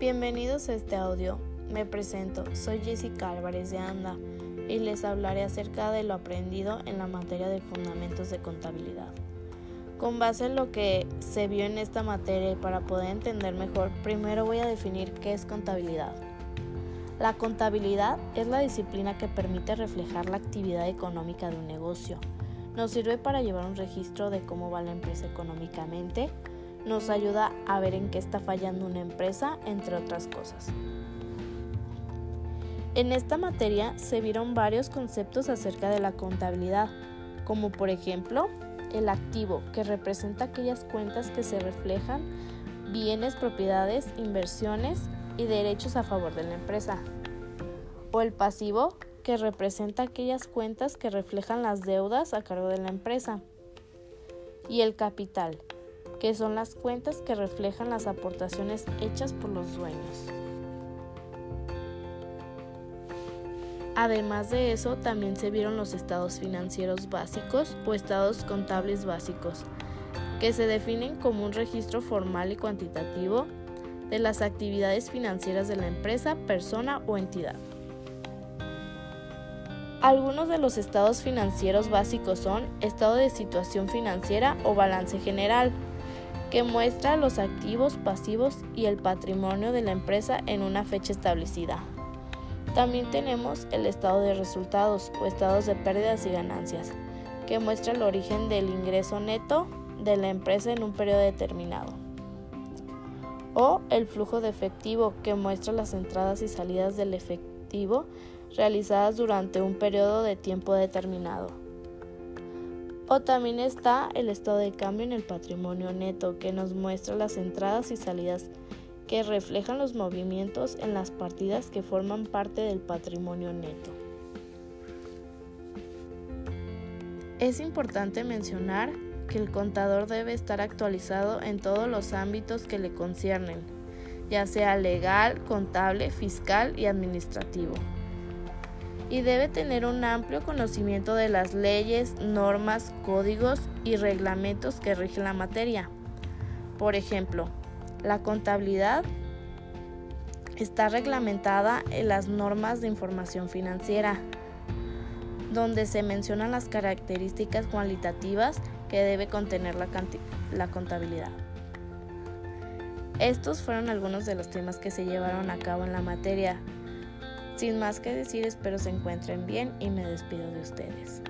Bienvenidos a este audio. Me presento, soy Jessica Álvarez de Anda y les hablaré acerca de lo aprendido en la materia de fundamentos de contabilidad. Con base en lo que se vio en esta materia y para poder entender mejor, primero voy a definir qué es contabilidad. La contabilidad es la disciplina que permite reflejar la actividad económica de un negocio. Nos sirve para llevar un registro de cómo va la empresa económicamente, nos ayuda a ver en qué está fallando una empresa, entre otras cosas. En esta materia se vieron varios conceptos acerca de la contabilidad, como por ejemplo el activo, que representa aquellas cuentas que se reflejan bienes, propiedades, inversiones y derechos a favor de la empresa. O el pasivo, que representa aquellas cuentas que reflejan las deudas a cargo de la empresa. Y el capital, que son las cuentas que reflejan las aportaciones hechas por los dueños. Además de eso, también se vieron los estados financieros básicos o estados contables básicos, que se definen como un registro formal y cuantitativo de las actividades financieras de la empresa, persona o entidad. Algunos de los estados financieros básicos son estado de situación financiera o balance general, que muestra los activos, pasivos y el patrimonio de la empresa en una fecha establecida. También tenemos el estado de resultados o estados de pérdidas y ganancias, que muestra el origen del ingreso neto de la empresa en un periodo determinado. O el flujo de efectivo, que muestra las entradas y salidas del efectivo realizadas durante un periodo de tiempo determinado. O también está el estado de cambio en el patrimonio neto, que nos muestra las entradas y salidas que reflejan los movimientos en las partidas que forman parte del patrimonio neto. Es importante mencionar que el contador debe estar actualizado en todos los ámbitos que le conciernen, ya sea legal, contable, fiscal y administrativo y debe tener un amplio conocimiento de las leyes, normas, códigos y reglamentos que rigen la materia. Por ejemplo, la contabilidad está reglamentada en las normas de información financiera, donde se mencionan las características cualitativas que debe contener la, contabilidad. Estos fueron algunos de los temas que se llevaron a cabo en la materia. Sin más que decir, espero se encuentren bien y me despido de ustedes.